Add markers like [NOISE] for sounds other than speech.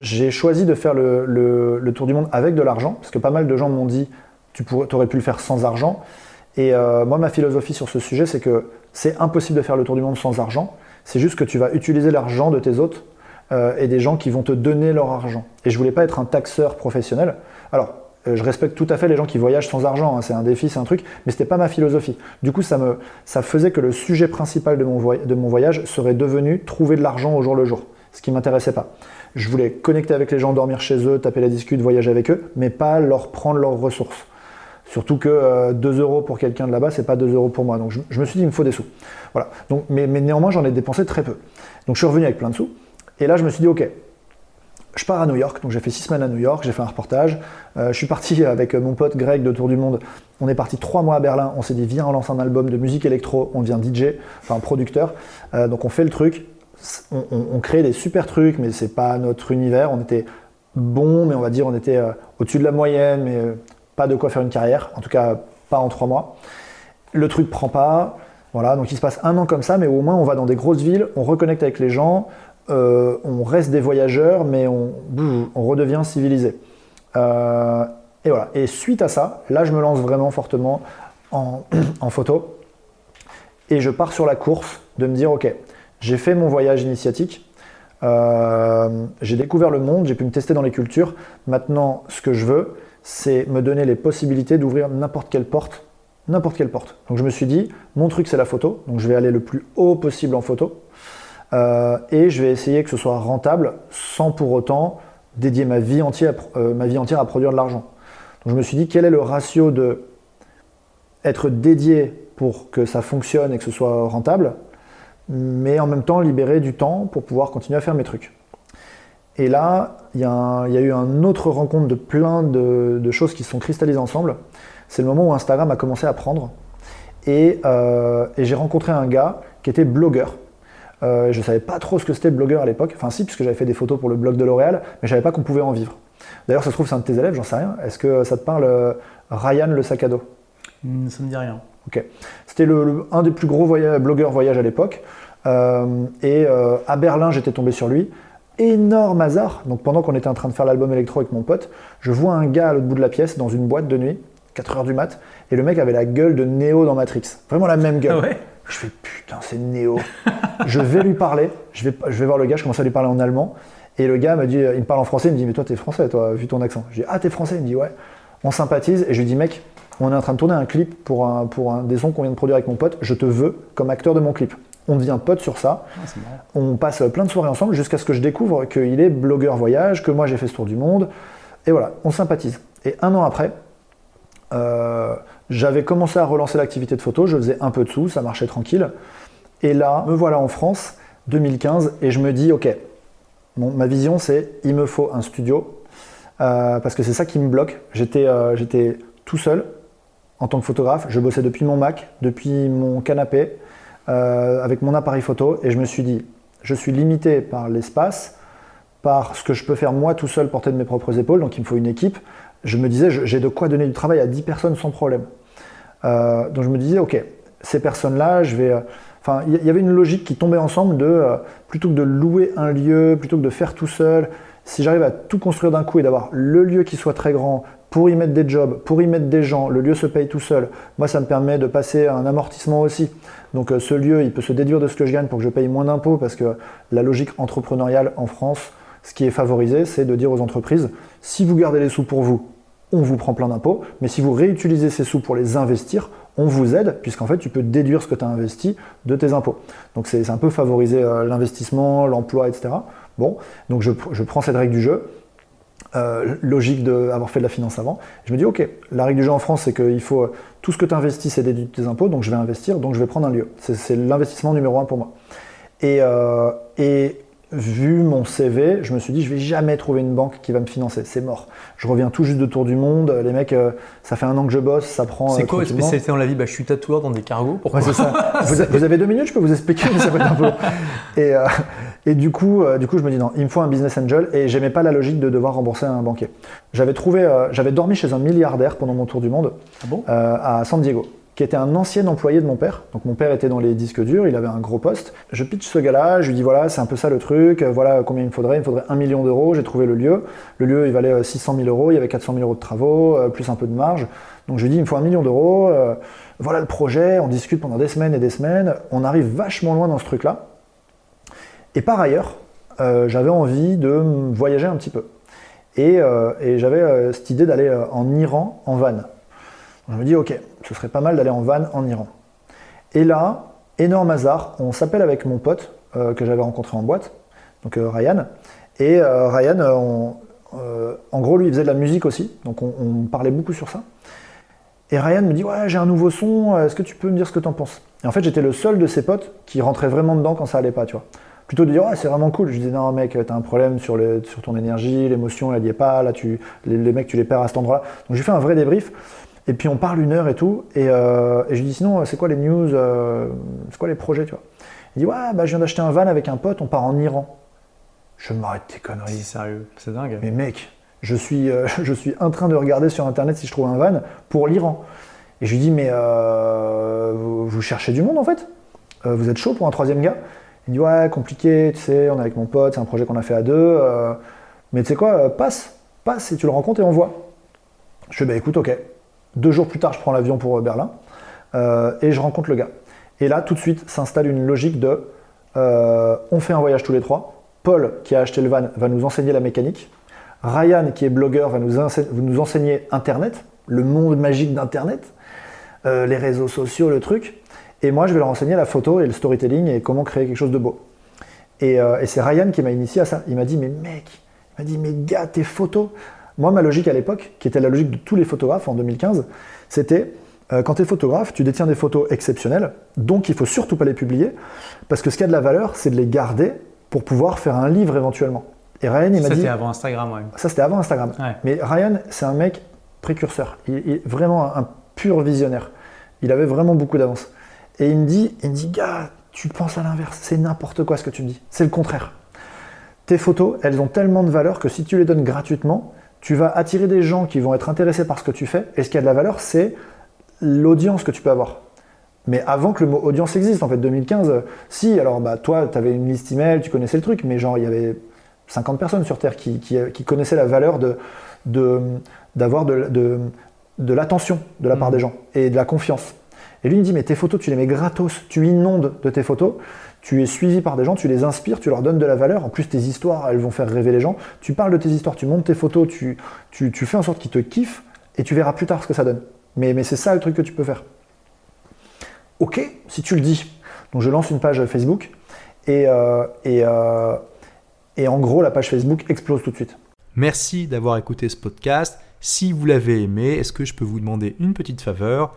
J'ai choisi de faire le, tour du monde avec de l'argent, parce que pas mal de gens m'ont dit tu aurais pu le faire sans argent. Et euh, moi, ma philosophie sur ce sujet, c'est que c'est impossible de faire le tour du monde sans argent. C'est juste que tu vas utiliser l'argent de tes hôtes euh, et des gens qui vont te donner leur argent. Et je voulais pas être un taxeur professionnel. Alors, euh, je respecte tout à fait les gens qui voyagent sans argent, hein. c'est un défi, c'est un truc, mais c'était pas ma philosophie. Du coup, ça, me, ça faisait que le sujet principal de mon, de mon voyage serait devenu trouver de l'argent au jour le jour, ce qui m'intéressait pas. Je voulais connecter avec les gens, dormir chez eux, taper la discute, voyager avec eux, mais pas leur prendre leurs ressources. Surtout que 2 euh, euros pour quelqu'un de là-bas, c'est pas 2 euros pour moi. Donc je, me suis dit, il me faut des sous. Voilà. Donc, mais, néanmoins, j'en ai dépensé très peu. Donc je suis revenu avec plein de sous. Et là, je me suis dit, ok, je pars à New York, donc j'ai fait six semaines à New York, j'ai fait un reportage. Euh, je suis parti [LAUGHS] avec mon pote Greg de Tour du Monde. On est parti trois mois à Berlin. On s'est dit, viens, on lance un album de musique électro. On devient DJ, enfin producteur. Euh, donc on fait le truc on, crée des super trucs, mais c'est pas notre univers. On était bon, mais on va dire on était euh, au-dessus de la moyenne, mais euh, pas de quoi faire une carrière. En tout cas, pas en trois mois. Le truc prend pas. Voilà, donc il se passe un an comme ça, mais au moins on va dans des grosses villes, on reconnecte avec les gens, euh, on reste des voyageurs, mais on, redevient civilisé. et voilà. Et suite à ça, là je me lance vraiment fortement en, [CLEARS THROAT] en photo et je pars sur la course de me dire ok, j'ai fait mon voyage initiatique. Euh, j'ai découvert le monde, j'ai pu me tester dans les cultures. Maintenant, ce que je veux, c'est me donner les possibilités d'ouvrir n'importe quelle porte, n'importe quelle porte. Donc je me suis dit, mon truc c'est la photo, donc je vais aller le plus haut possible en photo, euh, et je vais essayer que ce soit rentable, sans pour autant dédier ma vie entière, euh, ma vie entière à produire de l'argent. Donc je me suis dit, quel est le ratio de être dédié pour que ça fonctionne et que ce soit rentable, mais en même temps libérer du temps pour pouvoir continuer à faire mes trucs. Et là, il y, a eu une autre rencontre de plein de, choses qui se sont cristallisées ensemble. C'est le moment où Instagram a commencé à prendre. Et, euh, j'ai rencontré un gars qui était blogueur. Euh, je ne savais pas trop ce que c'était blogueur à l'époque. Enfin si, puisque j'avais fait des photos pour le blog de L'Oréal, mais je savais pas qu'on pouvait en vivre. D'ailleurs, ça se trouve, c'est un de tes élèves, j'en sais rien. Est-ce que ça te parle, euh, Ryan le sac à dos? Ça me dit rien. C'était un des plus gros blogueurs voyage à l'époque. Euh, et euh, à Berlin, j'étais tombé sur lui. Énorme hasard. Donc pendant qu'on était en train de faire l'album électro avec mon pote, je vois un gars à l'autre bout de la pièce dans une boîte de nuit, 4h du mat, et le mec avait la gueule de Neo dans Matrix. Vraiment la même gueule. Ah je fais putain, c'est Neo. je vais lui parler, je vais, je vais voir le gars, je commence à lui parler en allemand. Et le gars me dit, il me parle en français, il me dit, mais toi t'es français, toi, vu ton accent. Je dis, ah t'es français? Il me dit, ouais. On sympathise, et je lui dis, mec, on est en train de tourner un clip pour, un, pour un, des sons qu'on vient de produire avec mon pote, je te veux comme acteur de mon clip. On devient pote sur ça. Ah, on passe plein de soirées ensemble jusqu'à ce que je découvre qu'il est blogueur voyage, que moi j'ai fait ce tour du monde. Et voilà, on sympathise. Et un an après, euh, j'avais commencé à relancer l'activité de photo, je faisais un peu de sous, ça marchait tranquille. Et là, me voilà en France, 2015, et je me dis, ok, ma vision c'est, il me faut un studio, euh, parce que c'est ça qui me bloque. J'étais euh, tout seul en tant que photographe, je bossais depuis mon Mac, depuis mon canapé, euh, avec mon appareil photo et je me suis dit, je suis limité par l'espace, par ce que je peux faire moi tout seul porter de mes propres épaules, donc il me faut une équipe. Je me disais, j'ai de quoi donner du travail à 10 personnes sans problème. Euh, donc je me disais, ok, ces personnes-là, je vais... Euh, enfin, il y avait une logique qui tombait ensemble de, plutôt que de louer un lieu, plutôt que de faire tout seul, si j'arrive à tout construire d'un coup et d'avoir le lieu qui soit très grand, pour y mettre des jobs, pour y mettre des gens, le lieu se paye tout seul. Moi, ça me permet de passer un amortissement aussi. Donc euh, ce lieu, il peut se déduire de ce que je gagne pour que je paye moins d'impôts parce que la logique entrepreneuriale en France, ce qui est favorisé, c'est de dire aux entreprises, si vous gardez les sous pour vous, on vous prend plein d'impôts, mais si vous réutilisez ces sous pour les investir, on vous aide, puisqu'en fait, tu peux déduire ce que tu as investi de tes impôts. Donc c'est un peu favoriser euh, l'investissement, l'emploi, etc. Bon, donc je prends cette règle du jeu, euh, logique d'avoir fait de la finance avant. Je me dis, ok, la règle du jeu en France, c'est qu'il faut euh, tout ce que tu investis, c'est déduit tes impôts, donc je vais investir, donc je vais prendre un lieu. C'est l'investissement numéro un pour moi. Et, euh, et vu mon CV, je me suis dit, je vais jamais trouver une banque qui va me financer. C'est mort. Je reviens tout juste de tour du monde. Les mecs, euh, ça fait un an que je bosse, ça prend. C'est quoi la spécialité dans la vie? Bah, Je suis tatoueur dans des cargos. Pourquoi c'est ça. vous, avez deux minutes, je peux vous expliquer, mais ça peut être un peu Et, euh, et du, coup, euh, du coup, je me dis, non, il me faut un business angel. Et j'aimais pas la logique de devoir rembourser un banquier. J'avais trouvé, j'avais dormi chez un milliardaire pendant mon tour du monde ah bon? à San Diego qui était un ancien employé de mon père. Donc mon père était dans les disques durs, il avait un gros poste. Je pitch ce gars-là, je lui dis voilà, c'est un peu ça le truc, voilà combien il me faudrait. Il me faudrait un million d'euros, j'ai trouvé le lieu. Le lieu, il valait 600 000 euros, il y avait 400 000 euros de travaux, plus un peu de marge. Donc je lui dis il me faut un million d'euros, voilà le projet, on discute pendant des semaines et des semaines, on arrive vachement loin dans ce truc-là. Et par ailleurs, j'avais envie de voyager un petit peu. Et, j'avais cette idée d'aller en Iran en van. Je me dis, ok, ce serait pas mal d'aller en van en Iran. Et là, énorme hasard, on s'appelle avec mon pote euh, que j'avais rencontré en boîte, donc euh, Ryan. Et euh, Ryan, en gros, lui, il faisait de la musique aussi, donc on, parlait beaucoup sur ça. Et Ryan me dit, ouais, j'ai un nouveau son, est-ce que tu peux me dire ce que tu en penses? Et en fait, j'étais le seul de ses potes qui rentrait vraiment dedans quand ça allait pas, tu vois. Plutôt de dire, ouais, c'est vraiment cool. Je disais, non, mec, t'as un problème sur, ton énergie, l'émotion, elle n'y est pas, là, les, les mecs, tu les perds à cet endroit-là. Donc, j'ai fait un vrai débrief. Et puis on parle une heure et tout. Et, euh, je lui dis sinon, c'est quoi les news euh, C'est quoi les projets tu vois? Il dit ouais, bah, je viens d'acheter un van avec un pote, on part en Iran. Je m'arrête tes conneries. sérieux, c'est dingue. Mais mec, je suis, euh, [LAUGHS] je suis en train de regarder sur internet si je trouve un van pour l'Iran. Et je lui dis mais vous, cherchez du monde en fait? Vous êtes chaud pour un troisième gars? Il dit ouais, compliqué, tu sais, on est avec mon pote, c'est un projet qu'on a fait à deux. mais tu sais quoi, passe, passe et tu le rencontres et on voit. Je fais bah écoute, ok. Deux jours plus tard, je prends l'avion pour euh, Berlin euh, et je rencontre le gars. Et là, tout de suite, s'installe une logique de euh, on fait un voyage tous les trois. Paul, qui a acheté le van, va nous enseigner la mécanique. Ryan, qui est blogueur, va nous, enseigner Internet, le monde magique d'Internet, les réseaux sociaux, le truc. Et moi, je vais leur enseigner la photo et le storytelling et comment créer quelque chose de beau. Et c'est Ryan qui m'a initié à ça. Il m'a dit, mais mec, il m'a dit, mais gars, tes photos, moi, ma logique à l'époque, qui était la logique de tous les photographes en 2015, c'était euh, quand tu es photographe, tu détiens des photos exceptionnelles, donc il faut surtout pas les publier, parce que ce qui a de la valeur, c'est de les garder pour pouvoir faire un livre éventuellement. Et Ryan, il m'a dit. Ça, c'était avant Instagram, ouais. Ça, c'était avant Instagram. Mais Ryan, c'est un mec précurseur. Il, est vraiment un, pur visionnaire. Il avait vraiment beaucoup d'avance. Et il me dit, il me dit, gars, tu penses à l'inverse. C'est n'importe quoi ce que tu me dis. C'est le contraire. Tes photos, elles ont tellement de valeur que si tu les donnes gratuitement, tu vas attirer des gens qui vont être intéressés par ce que tu fais. Et ce qui a de la valeur, c'est l'audience que tu peux avoir. Mais avant que le mot audience existe, en fait, 2015, si, alors bah, toi, tu avais une liste email, tu connaissais le truc, mais genre, il y avait 50 personnes sur Terre qui, connaissaient la valeur d'avoir de, de, de, l'attention de la part mmh. des gens et de la confiance. Et lui, il me dit, mais tes photos, tu les mets gratos, tu inondes de tes photos, tu es suivi par des gens, tu les inspires, tu leur donnes de la valeur. En plus, tes histoires, elles vont faire rêver les gens. Tu parles de tes histoires, tu montes tes photos, tu, fais en sorte qu'ils te kiffent et tu verras plus tard ce que ça donne. Mais, c'est ça le truc que tu peux faire. Ok, si tu le dis. Donc je lance une page Facebook et, euh, euh, et en gros, la page Facebook explose tout de suite. Merci d'avoir écouté ce podcast. Si vous l'avez aimé, est-ce que je peux vous demander une petite faveur?